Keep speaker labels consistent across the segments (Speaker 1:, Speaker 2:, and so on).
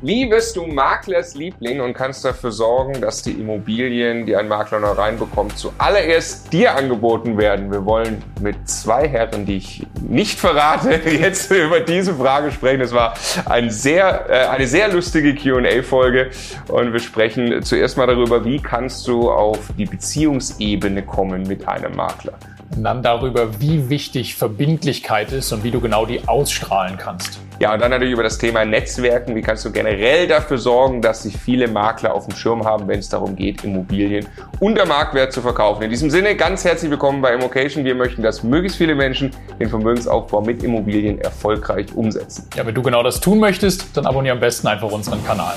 Speaker 1: Wie wirst du Maklers Liebling und kannst dafür sorgen, dass die Immobilien, die ein Makler noch reinbekommt, zuallererst dir angeboten werden? Wir wollen mit zwei Herren, die ich nicht verrate, jetzt über diese Frage sprechen. Es war ein sehr, äh, eine sehr lustige Q&A-Folge und wir sprechen zuerst mal darüber, wie kannst du auf die Beziehungsebene kommen mit einem Makler.
Speaker 2: Und dann darüber, wie wichtig Verbindlichkeit ist und wie du genau die ausstrahlen kannst.
Speaker 1: Ja, und dann natürlich über das Thema Netzwerken. Wie kannst du generell dafür sorgen, dass sich viele Makler auf dem Schirm haben, wenn es darum geht, Immobilien unter Marktwert zu verkaufen. In diesem Sinne ganz herzlich willkommen bei Immocation. Wir möchten, dass möglichst viele Menschen den Vermögensaufbau mit Immobilien erfolgreich umsetzen.
Speaker 2: Ja, wenn du genau das tun möchtest, dann abonniere am besten einfach unseren Kanal.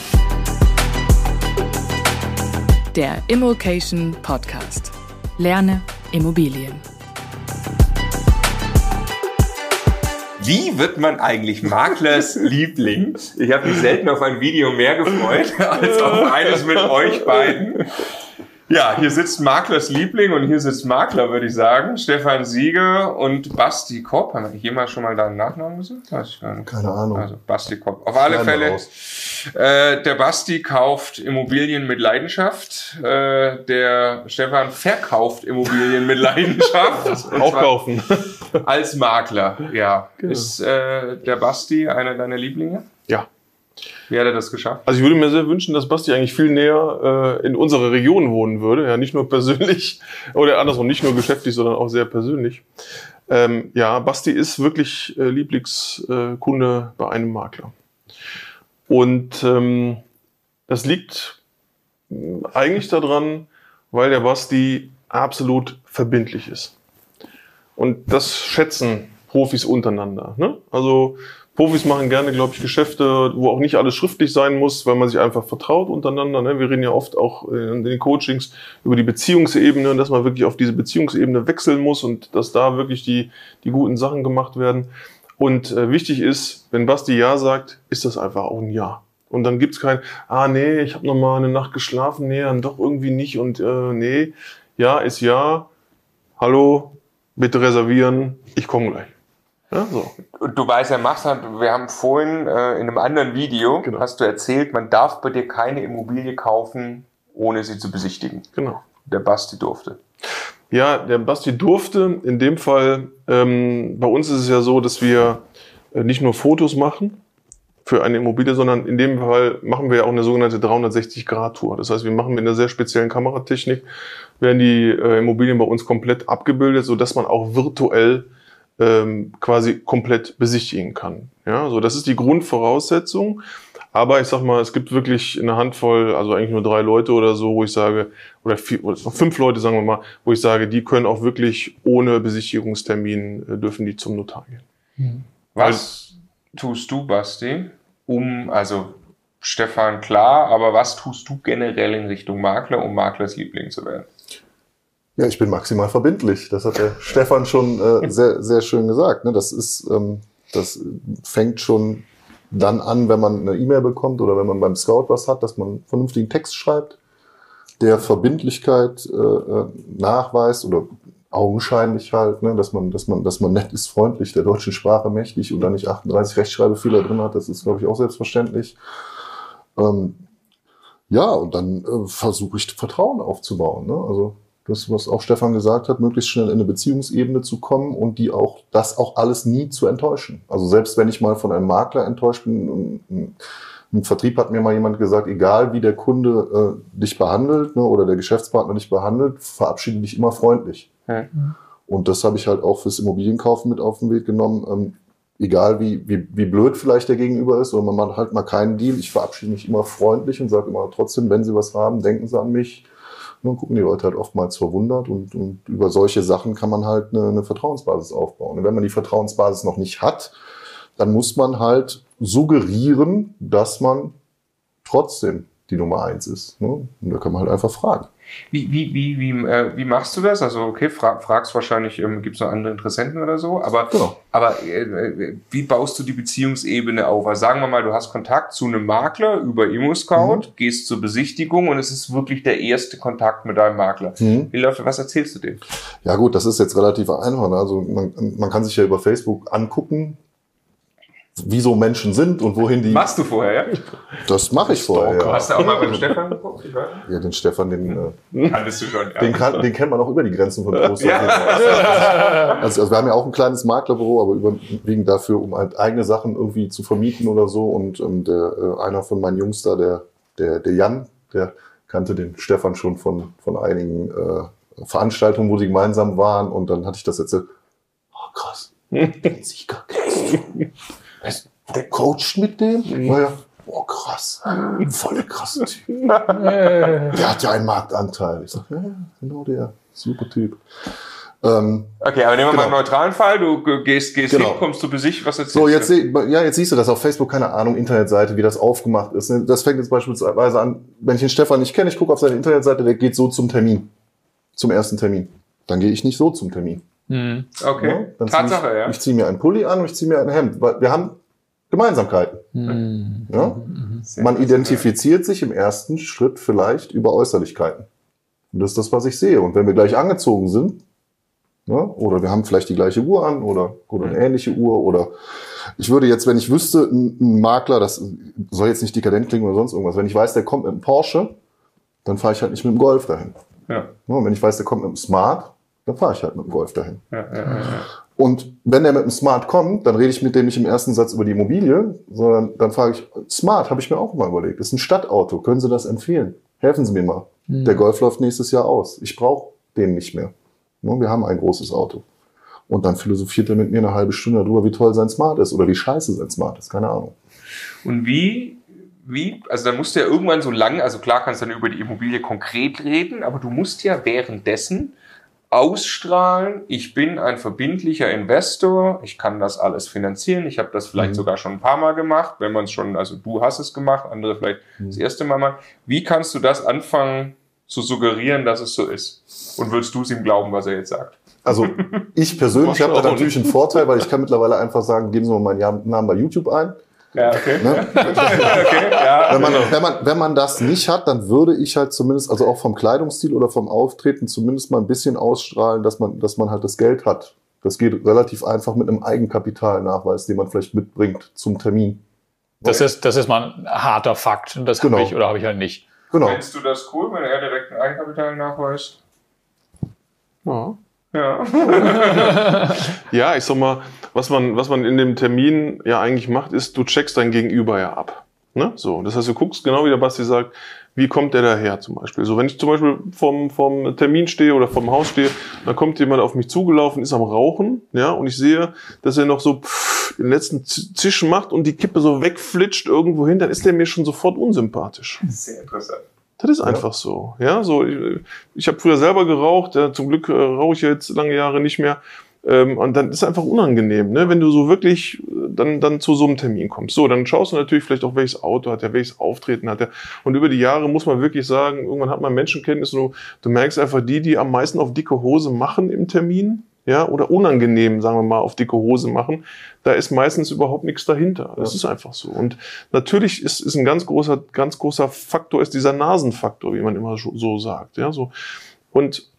Speaker 3: Der Immocation Podcast. Lerne Immobilien.
Speaker 1: Wie wird man eigentlich Maklers Liebling? Ich habe mich selten auf ein Video mehr gefreut als auf eines mit euch beiden. Ja, hier sitzt Maklers Liebling und hier sitzt Makler, würde ich sagen. Stefan Sieger und Basti Kopp. Haben wir jemals schon mal deinen Nachnamen gesagt?
Speaker 4: Keine Ahnung.
Speaker 1: Also Basti Kopp. Auf alle Fälle. Äh, der Basti kauft Immobilien mit Leidenschaft. Äh, der Stefan verkauft Immobilien mit Leidenschaft.
Speaker 4: Auch kaufen.
Speaker 1: Als Makler, ja. Genau. Ist äh, der Basti einer deiner Lieblinge?
Speaker 4: Ja.
Speaker 1: Wie hat er das geschafft?
Speaker 4: Also ich würde mir sehr wünschen, dass Basti eigentlich viel näher äh, in unserer Region wohnen würde. Ja, nicht nur persönlich oder andersrum, nicht nur geschäftlich, sondern auch sehr persönlich. Ähm, ja, Basti ist wirklich äh, Lieblingskunde bei einem Makler. Und ähm, das liegt äh, eigentlich daran, weil der Basti absolut verbindlich ist. Und das schätzen Profis untereinander. Ne? Also Profis machen gerne, glaube ich, Geschäfte, wo auch nicht alles schriftlich sein muss, weil man sich einfach vertraut untereinander. Ne? Wir reden ja oft auch in den Coachings über die Beziehungsebene, dass man wirklich auf diese Beziehungsebene wechseln muss und dass da wirklich die, die guten Sachen gemacht werden. Und äh, wichtig ist, wenn Basti Ja sagt, ist das einfach auch ein Ja. Und dann gibt's kein, ah nee, ich habe noch mal eine Nacht geschlafen, nee, dann doch irgendwie nicht und äh, nee, Ja ist Ja. Hallo, bitte reservieren, ich komme gleich.
Speaker 1: Ja, so. Und du weißt ja, machst halt, wir haben vorhin äh, in einem anderen Video, genau. hast du erzählt, man darf bei dir keine Immobilie kaufen, ohne sie zu besichtigen.
Speaker 4: Genau.
Speaker 1: Der Basti durfte.
Speaker 4: Ja, der Basti durfte. In dem Fall, ähm, bei uns ist es ja so, dass wir äh, nicht nur Fotos machen für eine Immobilie, sondern in dem Fall machen wir ja auch eine sogenannte 360-Grad-Tour. Das heißt, wir machen mit einer sehr speziellen Kameratechnik, werden die äh, Immobilien bei uns komplett abgebildet, so dass man auch virtuell ähm, quasi komplett besichtigen kann. Ja, so das ist die Grundvoraussetzung. Aber ich sag mal, es gibt wirklich eine Handvoll, also eigentlich nur drei Leute oder so, wo ich sage, oder, vier, oder fünf Leute, sagen wir mal, wo ich sage, die können auch wirklich ohne Besichtigungstermin äh, dürfen die zum Notar gehen.
Speaker 1: Hm. Was Weil, tust du, Basti, um, also Stefan klar, aber was tust du generell in Richtung Makler, um Maklers Liebling zu werden?
Speaker 5: Ja, ich bin maximal verbindlich. Das hat der Stefan schon äh, sehr, sehr schön gesagt. Ne? Das ist, ähm, das fängt schon dann an, wenn man eine E-Mail bekommt oder wenn man beim Scout was hat, dass man vernünftigen Text schreibt, der Verbindlichkeit äh, äh nachweist oder augenscheinlich halt, ne, dass man, dass man, dass man nett ist, freundlich, der deutschen Sprache mächtig und dann nicht 38 Rechtschreibfehler drin hat. Das ist, glaube ich, auch selbstverständlich. Ähm, ja, und dann äh, versuche ich Vertrauen aufzubauen. Ne? Also das, was auch Stefan gesagt hat, möglichst schnell in eine Beziehungsebene zu kommen und die auch, das auch alles nie zu enttäuschen. Also selbst wenn ich mal von einem Makler enttäuscht bin, im Vertrieb hat mir mal jemand gesagt, egal wie der Kunde äh, dich behandelt ne, oder der Geschäftspartner dich behandelt, verabschiede dich immer freundlich. Mhm. Und das habe ich halt auch fürs Immobilienkaufen mit auf den Weg genommen. Ähm, egal wie, wie, wie blöd vielleicht der Gegenüber ist, oder man macht halt mal keinen Deal. Ich verabschiede mich immer freundlich und sage immer trotzdem, wenn Sie was haben, denken Sie an mich dann gucken die Leute halt oftmals verwundert und, und über solche Sachen kann man halt eine, eine Vertrauensbasis aufbauen. Und wenn man die Vertrauensbasis noch nicht hat, dann muss man halt suggerieren, dass man trotzdem die Nummer eins ist. Ne? Und da kann man halt einfach fragen.
Speaker 1: Wie, wie, wie, wie, äh, wie machst du das? Also, okay, frag, fragst wahrscheinlich, ähm, gibt es noch andere Interessenten oder so, aber, genau. aber äh, äh, wie baust du die Beziehungsebene auf? Also sagen wir mal, du hast Kontakt zu einem Makler über ImmoScout, mhm. gehst zur Besichtigung und es ist wirklich der erste Kontakt mit deinem Makler. Mhm. Wie läuft Was erzählst du dem?
Speaker 5: Ja gut, das ist jetzt relativ einfach. Ne? Also man, man kann sich ja über Facebook angucken, wie so Menschen sind und wohin die.
Speaker 1: Machst du vorher, ja?
Speaker 5: Das mache ich vorher. Ja.
Speaker 1: Hast du auch mal beim Stefan geguckt?
Speaker 5: Ja, den Stefan, den, äh.
Speaker 1: Kanntest du schon, ja.
Speaker 5: den, kann, den kennt man auch über die Grenzen von Groß.
Speaker 1: Ja.
Speaker 5: Also, also wir haben ja auch ein kleines Maklerbüro, aber überwiegend dafür, um halt eigene Sachen irgendwie zu vermieten oder so. Und ähm, der, äh, einer von meinen Jungs da, der, der, der Jan, der kannte den Stefan schon von, von einigen äh, Veranstaltungen, wo sie gemeinsam waren. Und dann hatte ich das erzählt. Oh, krass. Den Sieger du. Du, Der coacht mit dem? Naja. Oh, krass. Volle krasse Typ. Der hat ja einen Marktanteil. Ich sag, ja, genau der. Super Typ. Ähm,
Speaker 1: Okay, aber nehmen wir mal einen
Speaker 5: Genau.
Speaker 1: neutralen Fall. Du gehst, gehst
Speaker 5: Genau.
Speaker 1: hin, kommst du Besicht, was jetzt
Speaker 5: So, jetzt, seh- ja, jetzt siehst du das auf Facebook, keine Ahnung, Internetseite, wie das aufgemacht ist. ne? Das fängt jetzt beispielsweise an, wenn ich den Stefan nicht kenne, ich gucke auf seine Internetseite, der geht so zum Termin. Zum ersten Termin. Dann gehe ich nicht so zum Termin.
Speaker 2: Hm.
Speaker 1: Okay,
Speaker 5: Ja, dann zieh
Speaker 1: Tatsache,
Speaker 5: ich,
Speaker 1: ja.
Speaker 5: Ich ziehe mir einen Pulli an und ich ziehe mir ein Hemd. Weil wir haben Gemeinsamkeiten.
Speaker 2: Hm.
Speaker 5: Ja? Man identifiziert sich im ersten Schritt vielleicht über Äußerlichkeiten. Und das ist das, was ich sehe. Und wenn wir gleich angezogen sind, ja, oder wir haben vielleicht die gleiche Uhr an oder, oder eine ähnliche Uhr oder ich würde jetzt, wenn ich wüsste, ein, ein Makler, das soll jetzt nicht dekadent klingen oder sonst irgendwas, wenn ich weiß, der kommt mit einem Porsche, dann fahre ich halt nicht mit dem Golf dahin.
Speaker 1: Ja,
Speaker 5: Ja, und wenn ich weiß, der kommt mit einem Smart, dann fahre ich halt mit dem Golf dahin.
Speaker 1: ja, ja, ja.
Speaker 5: Und wenn der mit dem Smart kommt, dann rede ich mit dem nicht im ersten Satz über die Immobilie, sondern dann frage ich, Smart habe ich mir auch mal überlegt. Ist ein Stadtauto. Können Sie das empfehlen? Helfen Sie mir mal. Der Golf läuft nächstes Jahr aus. Ich brauche den nicht mehr. Ne, Wir haben ein großes Auto. Und dann philosophiert er mit mir eine halbe Stunde darüber, wie toll sein Smart ist oder wie scheiße sein Smart ist. Keine Ahnung.
Speaker 1: Und wie, wie, also dann musst du ja irgendwann so lang, also klar kannst du dann über die Immobilie konkret reden, aber du musst ja währenddessen ausstrahlen, ich bin ein verbindlicher Investor, ich kann das alles finanzieren, ich habe das vielleicht
Speaker 5: Mhm.
Speaker 1: sogar schon ein paar Mal gemacht, wenn man es schon, also du hast es gemacht, andere vielleicht das
Speaker 5: Mhm.
Speaker 1: erste Mal machen. Wie kannst du das anfangen zu suggerieren, dass es so ist? Und würdest du es ihm glauben, was er jetzt sagt?
Speaker 5: Also ich persönlich habe da natürlich einen Vorteil, weil ich kann mittlerweile einfach sagen, geben Sie mal meinen Namen bei YouTube ein.
Speaker 1: Ja, okay.
Speaker 5: Ne?
Speaker 1: okay, ja.
Speaker 5: Wenn man, wenn, man, wenn man das nicht hat, dann würde ich halt zumindest, also auch vom Kleidungsstil oder vom Auftreten, zumindest mal ein bisschen ausstrahlen, dass man, dass man halt das Geld hat. Das geht relativ einfach mit einem Eigenkapitalnachweis, den man vielleicht mitbringt zum Termin.
Speaker 2: Das ist, das ist mal ein harter Fakt. Das
Speaker 5: Genau.
Speaker 2: habe ich oder habe ich halt nicht.
Speaker 5: Genau.
Speaker 1: Findest du das cool, wenn er direkt ein Eigenkapital nachweist?
Speaker 4: Ja.
Speaker 1: Ja.
Speaker 4: Ja, ich sag mal, was man, was man in dem Termin ja eigentlich macht, ist, du checkst dein Gegenüber ja ab. Ne? So, das heißt, du guckst genau wie der Basti sagt, wie kommt der daher zum Beispiel? So, wenn ich zum Beispiel vom, vom Termin stehe oder vom Haus stehe, dann kommt jemand auf mich zugelaufen, ist am Rauchen, ja, und ich sehe, dass er noch so pff, den letzten Z- Zisch macht und die Kippe so wegflitscht irgendwo hin, dann ist der mir schon sofort unsympathisch.
Speaker 1: Sehr interessant.
Speaker 4: Das ist einfach so. Ja, so ich, ich habe früher selber geraucht, ja, zum Glück äh, rauche ich ja jetzt lange Jahre nicht mehr. Ähm, und dann ist es einfach unangenehm, ne? wenn du so wirklich äh, dann, dann zu so einem Termin kommst. So, dann schaust du natürlich vielleicht auch, welches Auto hat er, welches Auftreten hat er. Und über die Jahre muss man wirklich sagen, irgendwann hat man Menschenkenntnis und du, du merkst einfach, die, die am meisten auf dicke Hose machen im Termin, ja, oder unangenehm, sagen wir mal, auf dicke Hose machen, da ist meistens überhaupt nichts dahinter. Das
Speaker 5: Ja.
Speaker 4: ist einfach so. Und natürlich ist, ist ein ganz großer, ganz großer Faktor, ist dieser Nasenfaktor, wie man immer so sagt, ja, so. Und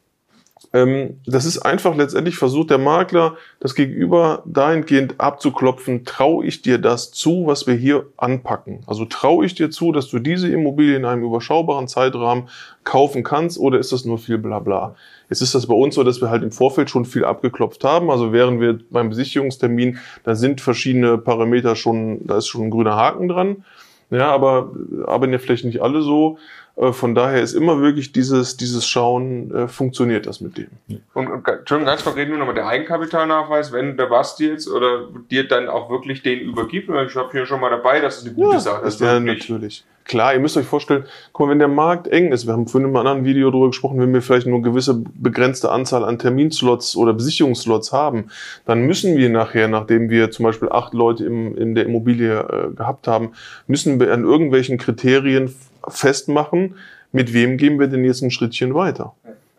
Speaker 4: ähm, das ist einfach letztendlich versucht der Makler, das Gegenüber dahingehend abzuklopfen, traue ich dir das zu, was wir hier anpacken? Also traue ich dir zu, dass du diese Immobilie in einem überschaubaren Zeitrahmen kaufen kannst oder ist das nur viel Blabla? Jetzt ist das bei uns so, dass wir halt im Vorfeld schon viel abgeklopft haben. Also während wir beim Besichtigungstermin, da sind verschiedene Parameter schon, da ist schon ein grüner Haken dran. Ja, aber arbeiten ja vielleicht nicht alle so. Äh, Von daher ist immer wirklich dieses, dieses Schauen, äh, funktioniert das mit dem.
Speaker 1: Und, und Entschuldigung, ganz konkret nur nochmal der Eigenkapitalnachweis, wenn der Basti jetzt oder dir dann auch wirklich den übergibt, ich habe hier schon mal dabei, das ist eine gute Sache. Das ist
Speaker 4: ja, natürlich. Klar, ihr müsst euch vorstellen, guck mal, wenn der Markt eng ist, wir haben vorhin in einem anderen Video darüber gesprochen, wenn wir vielleicht nur eine gewisse begrenzte Anzahl an Terminslots oder Besichtigungsslots haben, dann müssen wir nachher, nachdem wir zum Beispiel acht Leute im, in der Immobilie äh, gehabt haben, müssen wir an irgendwelchen Kriterien festmachen, mit wem gehen wir denn jetzt ein Schrittchen weiter.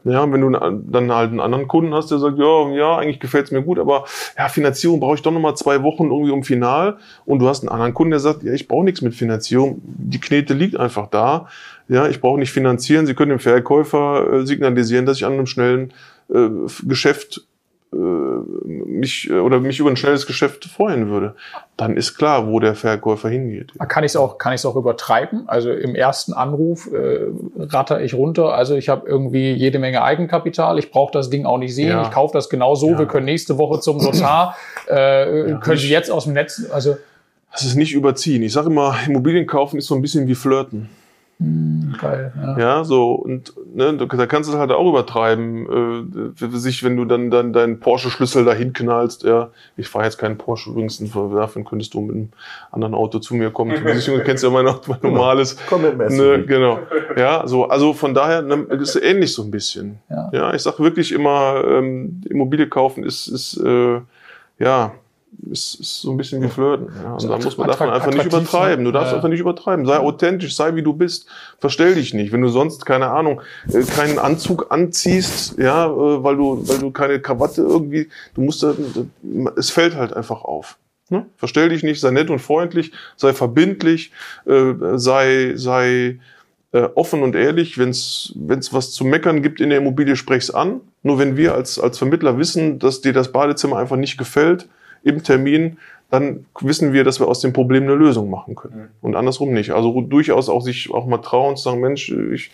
Speaker 4: Ja, wenn du dann halt einen anderen Kunden hast, der sagt, ja, ja, eigentlich gefällt's mir gut, aber ja, Finanzierung brauche ich doch noch mal zwei Wochen irgendwie um Final. Und du hast einen anderen Kunden, der sagt, ja, ich brauche nichts mit Finanzierung. Die Knete liegt einfach da. Ja, ich brauche nicht finanzieren. Sie können dem Verkäufer äh, signalisieren, dass ich an einem schnellen äh, Geschäft mich äh, oder mich über ein schnelles Geschäft freuen würde, dann ist klar, wo der Verkäufer hingeht.
Speaker 2: Kann ich es auch, kann ich's auch übertreiben? Also im ersten Anruf äh, ratter ich runter. Also ich habe irgendwie jede Menge Eigenkapital. Ich brauche das Ding auch nicht sehen.
Speaker 4: Ja.
Speaker 2: Ich kaufe das genau so.
Speaker 4: Ja.
Speaker 2: Wir können nächste Woche zum Notar. Äh,
Speaker 4: Ja,
Speaker 2: können Sie jetzt aus dem Netz? Also
Speaker 4: Das ist nicht überziehen. Ich sage immer, Immobilien kaufen ist so ein bisschen wie Flirten.
Speaker 2: Geil. Ja.
Speaker 4: Ja, so und ne, da kannst du es halt auch übertreiben, äh, für sich, wenn du dann, dann deinen Porsche-Schlüssel dahin knallst. Ja, ich fahre jetzt keinen Porsche übrigens, dafür könntest du mit einem anderen Auto zu mir kommen. Du kennst ja mein Auto, mein normales.
Speaker 5: Komm mit dem
Speaker 4: Ne, genau. Ja, so, also von daher ne, ist ähnlich so ein bisschen.
Speaker 2: Ja.
Speaker 4: Ja, ich sag wirklich immer, ähm, Immobilie kaufen ist, ist äh, ja, ist, ist so ein bisschen wie Flirten. Ja. Und da muss man darf man einfach nicht
Speaker 2: Attraktiv,
Speaker 4: übertreiben. Du
Speaker 2: ne?
Speaker 4: darfst
Speaker 2: Ja.
Speaker 4: einfach nicht übertreiben. Sei authentisch, sei wie du bist. Verstell dich nicht. Wenn du sonst, keine Ahnung, äh, keinen Anzug anziehst, ja, äh, weil du, weil du keine Krawatte irgendwie, du musst, da, es fällt halt einfach auf. Ne? Verstell dich nicht, sei nett und freundlich, sei verbindlich, äh, sei, sei äh, offen und ehrlich. Wenn es was zu meckern gibt in der Immobilie, sprech's an. Nur wenn wir als, als Vermittler wissen, dass dir das Badezimmer einfach nicht gefällt im Termin, dann wissen wir, dass wir aus dem Problem eine Lösung machen können. Und andersrum nicht. Also durchaus auch sich auch mal trauen zu sagen, Mensch, ich,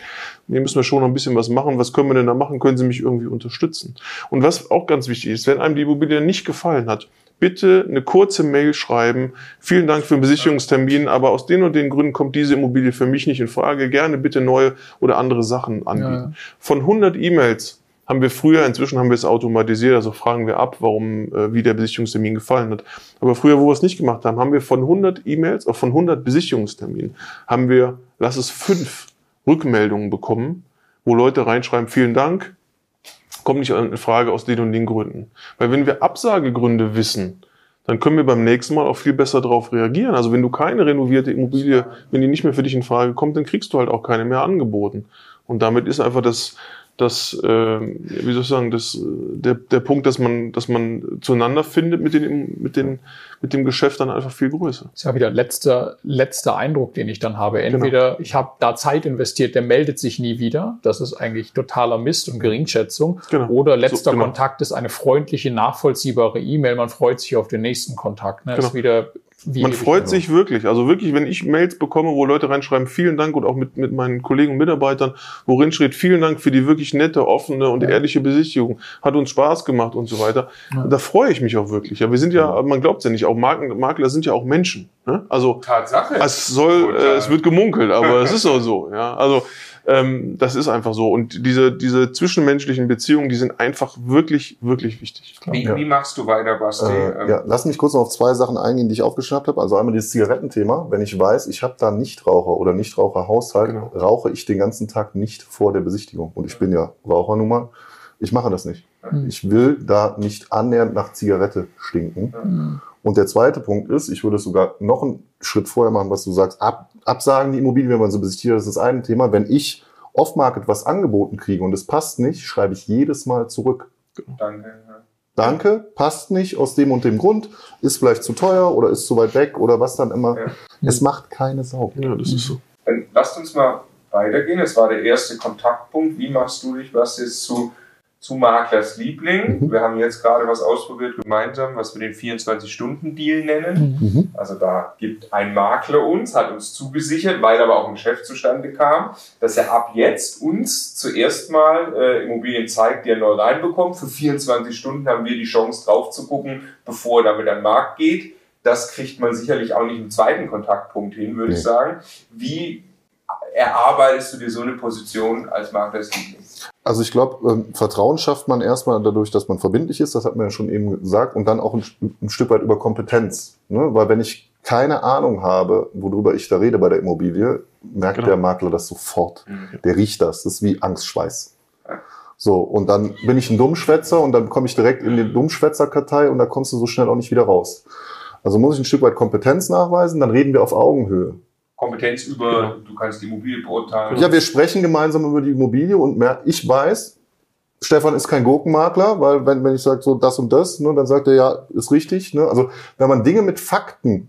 Speaker 4: hier müssen wir schon noch ein bisschen was machen. Was können wir denn da machen? Können Sie mich irgendwie unterstützen? Und was auch ganz wichtig ist, wenn einem die Immobilie nicht gefallen hat, bitte eine kurze Mail schreiben. Vielen Dank für den Besichtigungstermin, aber aus den und den Gründen kommt diese Immobilie für mich nicht in Frage. Gerne bitte neue oder andere Sachen anbieten.
Speaker 2: Ja.
Speaker 4: Von 100 E-Mails haben wir früher, inzwischen haben wir es automatisiert, also fragen wir ab, warum, äh, wie der Besichtigungstermin gefallen hat. Aber früher, wo wir es nicht gemacht haben, haben wir von 100 E-Mails, auch von 100 Besichtigungsterminen, haben wir, lass es fünf Rückmeldungen bekommen, wo Leute reinschreiben, vielen Dank, kommt nicht in Frage aus den und den Gründen. Weil wenn wir Absagegründe wissen, dann können wir beim nächsten Mal auch viel besser darauf reagieren. Also wenn du keine renovierte Immobilie, wenn die nicht mehr für dich in Frage kommt, dann kriegst du halt auch keine mehr angeboten. Und damit ist einfach das, das äh, wie soll ich sagen, das, äh, der, der Punkt, dass man, dass man zueinander findet mit, den, mit, den, mit dem Geschäft dann einfach viel größer.
Speaker 2: ist ja wieder letzter, letzter Eindruck, den ich dann habe. Entweder ich habe da Zeit investiert, der meldet sich nie wieder. Das ist eigentlich totaler Mist und Geringschätzung.
Speaker 4: Genau.
Speaker 2: Oder letzter
Speaker 4: So, genau.
Speaker 2: Kontakt ist eine freundliche, nachvollziehbare E-Mail. Man freut sich auf den nächsten Kontakt. Ne?
Speaker 4: Genau.
Speaker 2: Ist wieder wie
Speaker 4: Man freut sich wirklich. Also wirklich, wenn ich Mails bekomme, wo Leute reinschreiben, vielen Dank und auch mit, mit meinen Kollegen und Mitarbeitern, worin steht, vielen Dank für die wirklich nette, offene und
Speaker 2: Ja.
Speaker 4: ehrliche Besichtigung. Hat uns Spaß gemacht und so weiter.
Speaker 2: Ja.
Speaker 4: Da freue ich mich auch wirklich. Ja, wir sind ja, man glaubt ja nicht, auch Marken, Makler sind ja auch Menschen. Ne? Also
Speaker 1: Tatsache.
Speaker 4: es soll,
Speaker 1: Total.
Speaker 4: äh, es wird gemunkelt, aber es ist auch so. Ja, also ähm, das ist einfach so. Und diese diese zwischenmenschlichen Beziehungen, die sind einfach wirklich wirklich wichtig.
Speaker 1: wie,
Speaker 5: Ja.
Speaker 1: wie machst du weiter, Basti?
Speaker 5: Äh,
Speaker 1: Ähm,
Speaker 5: ja, lass mich kurz noch auf zwei Sachen eingehen, die ich aufgeschnappt habe. Also einmal dieses Zigarettenthema. Wenn ich weiß, ich habe da Nichtraucher oder Nichtraucherhaushalt,
Speaker 4: Genau.
Speaker 5: rauche ich den ganzen Tag nicht vor der Besichtigung. Und ich bin ja Raucher nun mal. Ich mache das nicht. Ich will da nicht annähernd nach Zigarette stinken.
Speaker 2: Mhm.
Speaker 5: Und der zweite Punkt ist, ich würde es sogar noch einen Schritt vorher machen, was du sagst, ab, absagen die Immobilie, wenn man so besichtigt, das ist das eine Thema. Wenn ich off-market was angeboten kriege und es passt nicht, schreibe ich jedes Mal zurück.
Speaker 1: Danke. ja.
Speaker 5: Danke, passt nicht aus dem und dem Grund, ist vielleicht zu teuer oder ist zu weit weg oder was dann immer.
Speaker 1: Ja.
Speaker 5: Es macht keine Sau.
Speaker 4: Ja, das ist so.
Speaker 1: Dann lasst uns mal weitergehen. Das war der erste Kontaktpunkt. Wie machst du dich, was jetzt zu, zu Maklers Liebling?
Speaker 5: Mhm.
Speaker 1: Wir haben jetzt gerade was ausprobiert gemeinsam, was wir den 24-Stunden-Deal nennen.
Speaker 5: Mhm.
Speaker 1: Also da gibt ein Makler uns, hat uns zugesichert, weil aber auch ein Geschäft zustande kam, dass er ab jetzt uns zuerst mal äh, Immobilien zeigt, die er neu reinbekommt. Für 24 Stunden haben wir die Chance drauf zu gucken, bevor er damit an den Markt geht. Das kriegt man sicherlich auch nicht im zweiten Kontaktpunkt hin, würde ich
Speaker 5: Nee.
Speaker 1: sagen. Wie erarbeitest du dir so eine Position als Makler des Lieblings?
Speaker 5: Also ich glaube, ähm, Vertrauen schafft man erstmal dadurch, dass man verbindlich ist, das hat man ja schon eben gesagt, und dann auch ein, ein Stück weit über Kompetenz. Ne? Weil wenn ich keine Ahnung habe, worüber ich da rede bei der Immobilie, merkt
Speaker 4: Genau.
Speaker 5: der Makler das sofort. Der riecht das. Das ist wie Angstschweiß. So, und dann bin ich ein Dummschwätzer und dann komme ich direkt in die Dummschwätzerkartei und da kommst du so schnell auch nicht wieder raus. Also muss ich ein Stück weit Kompetenz nachweisen, dann reden wir auf Augenhöhe.
Speaker 1: Kompetenz über, du kannst die Immobilie beurteilen.
Speaker 5: Ja, wir sprechen gemeinsam über die Immobilie und mehr, ich weiß, Stefan ist kein Gurkenmakler, weil wenn, wenn ich sage so das und das, ne, dann sagt er ja, ist richtig. Ne? Also wenn man Dinge mit Fakten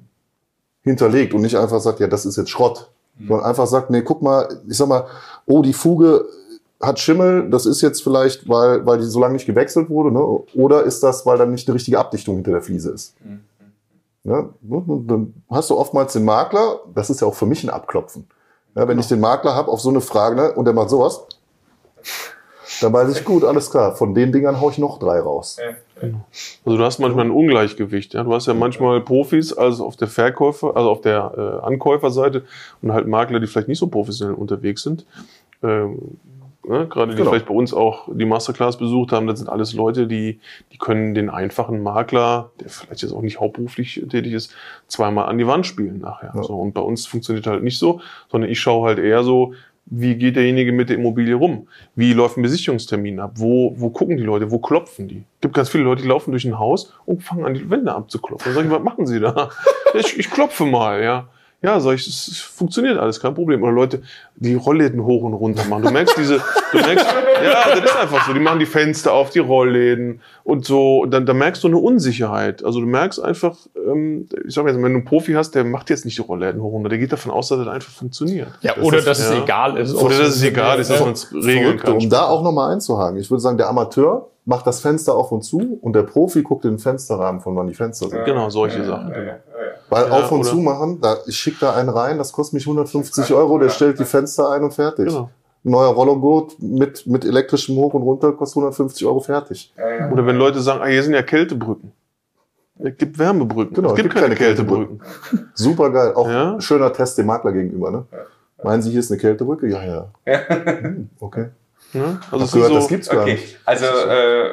Speaker 5: hinterlegt und nicht einfach sagt, ja, das ist jetzt Schrott, sondern einfach sagt, nee, guck mal, ich sag mal, oh, die Fuge hat Schimmel, das ist jetzt vielleicht, weil, weil die so lange nicht gewechselt wurde, ne? oder ist das, weil dann nicht eine richtige Abdichtung hinter der Fliese ist?
Speaker 1: Mhm.
Speaker 5: Ja, dann hast du oftmals den Makler, das ist ja auch für mich ein Abklopfen. Ja, wenn ich den Makler habe auf so eine Frage ne, und der macht sowas, dann weiß ich gut, alles klar, von den Dingern hau ich noch drei raus.
Speaker 4: Also du hast manchmal ein Ungleichgewicht. Ja? Du hast ja manchmal Profis, also auf der Verkäufer, also auf der äh, Ankäuferseite und halt Makler, die vielleicht nicht so professionell unterwegs sind. Ähm, ne? Gerade die
Speaker 5: Genau.
Speaker 4: vielleicht bei uns auch die Masterclass besucht haben, das sind alles Leute, die, die können den einfachen Makler, der vielleicht jetzt auch nicht hauptberuflich tätig ist, zweimal an die Wand spielen nachher.
Speaker 5: Ja.
Speaker 4: So, und bei uns funktioniert halt nicht so, sondern ich schaue halt eher so, wie geht derjenige mit der Immobilie rum? Wie läuft ein Besichtigungstermin ab? Wo, wo gucken die Leute? Wo klopfen die? Es gibt ganz viele Leute, die laufen durch ein Haus und fangen an, die Wände abzuklopfen. Dann sage ich, was machen sie da? ich, ich klopfe mal, ja. Ja, sag ich, es es funktioniert alles, kein Problem. Oder Leute, die Rollläden hoch und runter machen. Du merkst diese, du merkst, ja, das ist einfach so. Die machen die Fenster auf, die Rollläden und so. Und dann, dann merkst du eine Unsicherheit. Also du merkst einfach, ähm, ich sag mal, jetzt, wenn du einen Profi hast, der macht jetzt nicht die Rollläden hoch und runter. Der geht davon aus, dass das einfach funktioniert.
Speaker 2: Ja,
Speaker 5: Das
Speaker 2: oder
Speaker 5: ist-
Speaker 2: dass es
Speaker 4: ja.
Speaker 2: egal ist.
Speaker 4: Oder dass es egal ist, dass
Speaker 2: Ja.
Speaker 4: man es regeln kann.
Speaker 5: um da auch nochmal einzuhaken. Ich würde sagen, der Amateur macht das Fenster auf und zu und der Profi guckt in den Fensterrahmen, von wann die Fenster sind.
Speaker 4: Genau, solche Sachen. Genau.
Speaker 5: Weil
Speaker 4: Ja,
Speaker 5: auf und zu machen, da, ich schicke da einen rein, das kostet mich 150 Euro, der stellt die Fenster ein und fertig.
Speaker 4: Genau.
Speaker 5: Neuer Rollogurt mit, mit elektrischem Hoch und runter kostet 150 Euro fertig.
Speaker 4: Oder wenn Leute sagen, ah, hier sind ja Kältebrücken. Es gibt Wärmebrücken.
Speaker 5: Genau,
Speaker 4: es gibt, keine, Kältebrücken.
Speaker 5: Super geil. Auch
Speaker 4: Ja.
Speaker 5: schöner Test dem Makler gegenüber. Ne? Meinen Sie, hier ist eine Kältebrücke? Ja, ja. Hm, okay.
Speaker 4: Ja? Also sind
Speaker 5: gehört,
Speaker 4: so,
Speaker 5: das gibt's gar
Speaker 1: Okay,
Speaker 5: nicht.
Speaker 1: also äh,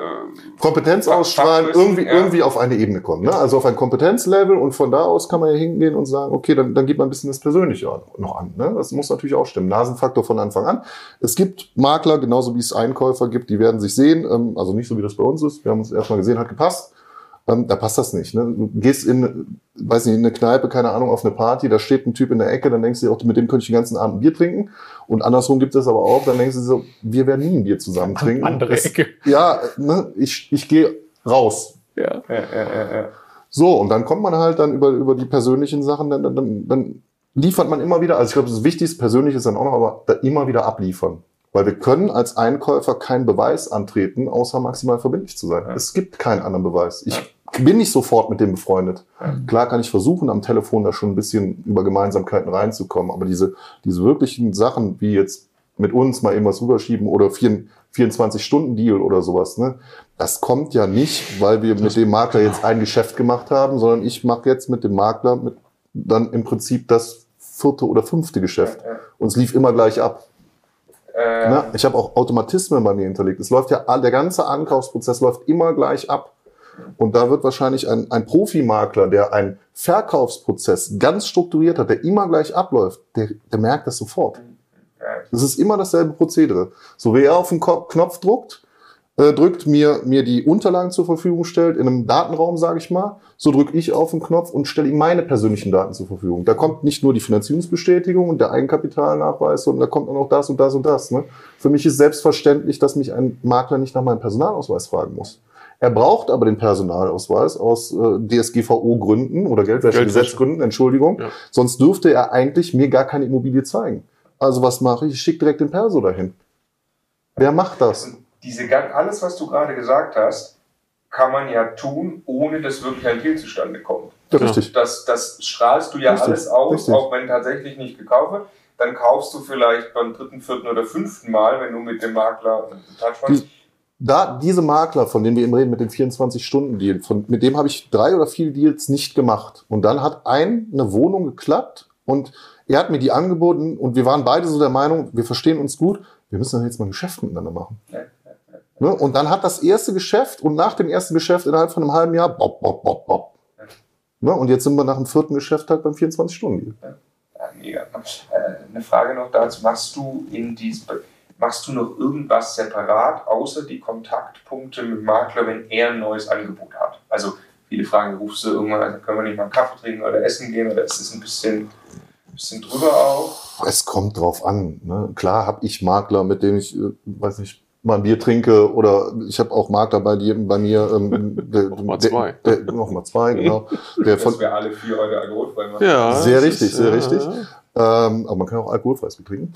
Speaker 5: Kompetenz ausstrahlen, irgendwie,
Speaker 1: ja.
Speaker 5: irgendwie auf eine Ebene kommen. Ne? Also auf ein Kompetenzlevel und von da aus kann man ja hingehen und sagen, okay, dann, dann geht man ein bisschen das Persönliche noch an. Ne? Das muss natürlich auch stimmen. Nasenfaktor von Anfang an. Es gibt Makler, genauso wie es Einkäufer gibt, die werden sich sehen, ähm, also nicht so wie das bei uns ist. Wir haben uns erstmal gesehen, hat gepasst. Ähm, da passt das nicht. Ne? Du gehst in, weiß nicht, in eine Kneipe, keine Ahnung, auf eine Party, da steht ein Typ in der Ecke, dann denkst du dir auch, mit dem könnte ich den ganzen Abend ein Bier trinken. Und andersrum gibt es aber auch, dann denkst du dir so, wir werden nie ein Bier zusammen trinken.
Speaker 2: Andere
Speaker 5: Das-
Speaker 2: Ecke.
Speaker 5: ja, ne, ich, ich gehe raus.
Speaker 2: Ja.
Speaker 1: ja, ja, ja, ja.
Speaker 5: So, und dann kommt man halt dann über, über die persönlichen Sachen, dann, dann, dann liefert man immer wieder, also ich glaube, das Wichtigste persönlich ist dann auch noch, aber da immer wieder abliefern. Weil wir können als Einkäufer keinen Beweis antreten, außer maximal verbindlich zu sein.
Speaker 1: Ja.
Speaker 5: Es gibt keinen anderen Beweis. Ich bin nicht sofort mit dem befreundet. Klar kann ich versuchen, am Telefon da schon ein bisschen über Gemeinsamkeiten reinzukommen, aber diese, diese wirklichen Sachen, wie jetzt mit uns mal irgendwas rüberschieben oder 24-Stunden-Deal oder sowas, ne? Das kommt ja nicht, weil wir mit dem Makler jetzt ein Geschäft gemacht haben, sondern ich mache jetzt mit dem Makler mit dann im Prinzip das vierte oder fünfte Geschäft. Und es lief immer gleich ab.
Speaker 1: Äh,
Speaker 5: Ne? Ich habe auch Automatismen bei mir hinterlegt. Es läuft ja, der ganze Ankaufsprozess läuft immer gleich ab. Und da wird wahrscheinlich ein, ein Profimakler, der einen Verkaufsprozess ganz strukturiert hat, der immer gleich abläuft, der, der merkt das sofort. Das ist immer dasselbe Prozedere. So wie er auf den Knopf druckt, äh, drückt, mir, mir die Unterlagen zur Verfügung stellt, in einem Datenraum, sage ich mal, so drücke ich auf den Knopf und stelle ihm meine persönlichen Daten zur Verfügung. Da kommt nicht nur die Finanzierungsbestätigung und der Eigenkapitalnachweis, sondern da kommt auch noch das und das und das. Ne? Für mich ist selbstverständlich, dass mich ein Makler nicht nach meinem Personalausweis fragen muss. Er braucht aber den Personalausweis aus äh, DSGVO-Gründen oder Geldwäschegesetzgründen, Entschuldigung.
Speaker 4: Ja.
Speaker 5: Sonst dürfte er eigentlich mir gar keine Immobilie zeigen. Also was mache ich? Ich schicke direkt den Perso dahin. Wer macht das?
Speaker 1: Und diese, gan- alles, was du gerade gesagt hast, kann man ja tun, ohne dass wirklich ein Deal zustande kommt.
Speaker 5: Ja, richtig.
Speaker 1: Das, das strahlst du ja
Speaker 5: Richtig,
Speaker 1: alles aus,
Speaker 5: richtig.
Speaker 1: auch wenn tatsächlich nicht gekauft wird. Dann kaufst du vielleicht beim dritten, vierten oder fünften Mal, wenn du mit dem Makler in Touch warst.
Speaker 5: Da, diese Makler, von denen wir eben reden, mit dem 24-Stunden-Deal, von, mit dem habe ich drei oder vier Deals nicht gemacht. Und dann hat ein eine Wohnung geklappt und er hat mir die angeboten und wir waren beide so der Meinung, wir verstehen uns gut, wir müssen dann jetzt mal ein Geschäft miteinander machen. Ne? Und dann hat das erste Geschäft und nach dem ersten Geschäft innerhalb von einem halben Jahr, bop, bop, bop, bop. Ne? Und jetzt sind wir nach dem vierten Geschäft halt beim 24-Stunden-Deal.
Speaker 1: Ja, mega. Äh, eine Frage noch dazu. Machst du in diesem, machst du noch irgendwas separat, außer die Kontaktpunkte mit dem Makler, wenn er ein neues Angebot hat? Also viele fragen, rufst du irgendwann, also können wir nicht mal einen Kaffee trinken oder essen gehen oder ist es ein bisschen, bisschen drüber auch?
Speaker 5: Es kommt drauf an. Ne? Klar habe ich Makler, mit denen ich, äh, weiß nicht, mal ein Bier trinke oder ich habe auch Makler bei dir, bei mir. Ähm, der,
Speaker 4: Noch mal
Speaker 5: der-
Speaker 4: zwei.
Speaker 5: Der, noch mal zwei, genau. Der von,
Speaker 1: Dass wir alle vier heute alkoholfrei machen.
Speaker 4: Ja,
Speaker 5: Sehr richtig,
Speaker 4: ist,
Speaker 5: sehr
Speaker 4: ja,
Speaker 5: richtig.
Speaker 4: ja.
Speaker 5: Ähm, aber man kann auch alkoholfreies Bier trinken.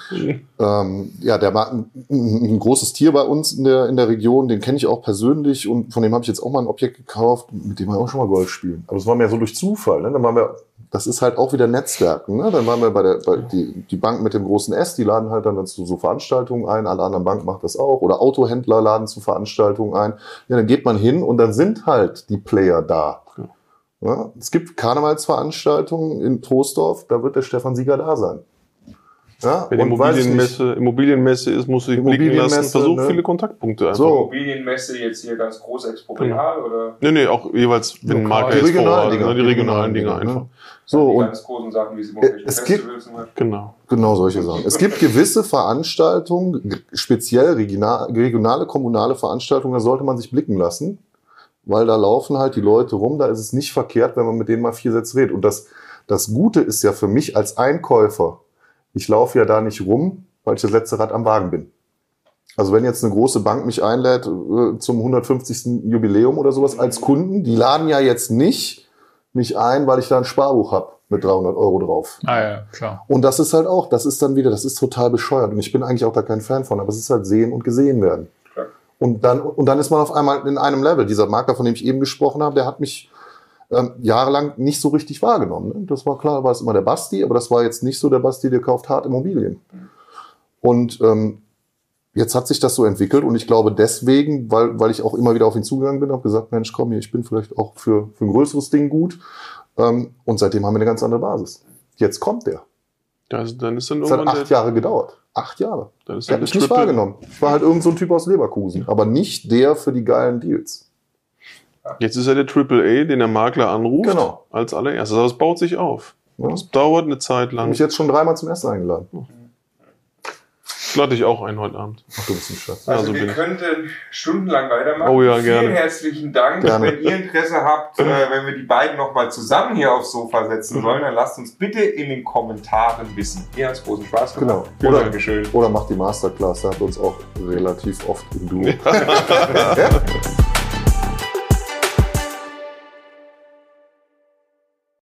Speaker 5: Ähm, ja, der war ein, ein, großes Tier bei uns in der, in der Region, den kenne ich auch persönlich und von dem habe ich jetzt auch mal ein Objekt gekauft, mit dem wir auch schon mal Golf spielen. Aber es war mehr so durch Zufall. Ne? Dann waren wir, das ist halt auch wieder Netzwerken. Ne? Dann waren wir bei der bei die, die Bank mit dem großen S, die laden halt dann zu so Veranstaltungen ein, alle anderen Banken machen das auch. Oder Autohändler laden zu Veranstaltungen ein. Ja, dann geht man hin und dann sind halt die Player da. Ja, es gibt Karnevalsveranstaltungen in Troisdorf, da wird der Stefan Sieger da sein.
Speaker 4: Ja, Wenn Immobilienmesse, Immobilienmesse ist, musst du dich blicken lassen, versuch ne? viele Kontaktpunkte
Speaker 1: einfach. So. Immobilienmesse jetzt hier ganz groß exproprial genau. oder?
Speaker 4: Nee, nee, auch jeweils, wenn Marke
Speaker 5: ist vor Ort, ne?
Speaker 4: die regionalen Dinge einfach.
Speaker 5: So, die und ganz großen Sachen, wie sie es gibt, genau. genau solche Sachen. Es gibt gewisse Veranstaltungen, speziell regionale, kommunale Veranstaltungen, da sollte man sich blicken lassen weil da laufen halt die Leute rum, da ist es nicht verkehrt, wenn man mit denen mal vier Sätze redet. Und das, das Gute ist ja für mich als Einkäufer, ich laufe ja da nicht rum, weil ich das letzte Rad am Wagen bin. Also wenn jetzt eine große Bank mich einlädt äh, zum 150. Jubiläum oder sowas als Kunden, die laden ja jetzt nicht mich ein, weil ich da ein Sparbuch habe mit 300 Euro drauf.
Speaker 2: Ah ja, klar.
Speaker 5: Und das ist halt auch, das ist dann wieder, das ist total bescheuert. Und ich bin eigentlich auch da kein Fan von, aber es ist halt sehen und gesehen werden. Und dann, und dann ist man auf einmal in einem Level. Dieser Makler, von dem ich eben gesprochen habe, der hat mich ähm, jahrelang nicht so richtig wahrgenommen. Ne? Das war klar, war es immer der Basti, aber das war jetzt nicht so der Basti, der kauft hart Immobilien. Und ähm, jetzt hat sich das so entwickelt und ich glaube deswegen, weil, weil ich auch immer wieder auf ihn zugegangen bin, habe gesagt, Mensch, komm hier, ich bin vielleicht auch für, für ein größeres Ding gut. Ähm, und seitdem haben wir eine ganz andere Basis. Jetzt kommt der.
Speaker 4: Das, dann ist dann
Speaker 5: das hat acht Jahre gedauert. Acht Jahre. Dann ist der hat mich nicht wahrgenommen. Ich war halt irgend so ein Typ aus Leverkusen, aber nicht der für die geilen Deals.
Speaker 4: Jetzt ist er der Triple A, den der Makler anruft.
Speaker 5: Genau.
Speaker 4: Als allererstes. Aber es baut sich auf. Ja. Das dauert eine Zeit lang. Ich
Speaker 5: mich jetzt schon dreimal zum Essen eingeladen.
Speaker 4: Lade ich auch ein heute Abend.
Speaker 5: Ach, du bist ein Schatz.
Speaker 1: Also, also wir könnten stundenlang weitermachen.
Speaker 4: Oh ja, gerne.
Speaker 1: Vielen herzlichen Dank. Gerne. Wenn ihr Interesse habt, äh, wenn wir die beiden nochmal zusammen hier aufs Sofa setzen mhm. sollen, dann lasst uns bitte in den Kommentaren wissen. Mir hat es großen Spaß
Speaker 5: gemacht. Genau. Oder, Dankeschön. oder macht die Masterclass, da hat uns auch relativ oft im Duo. Ja.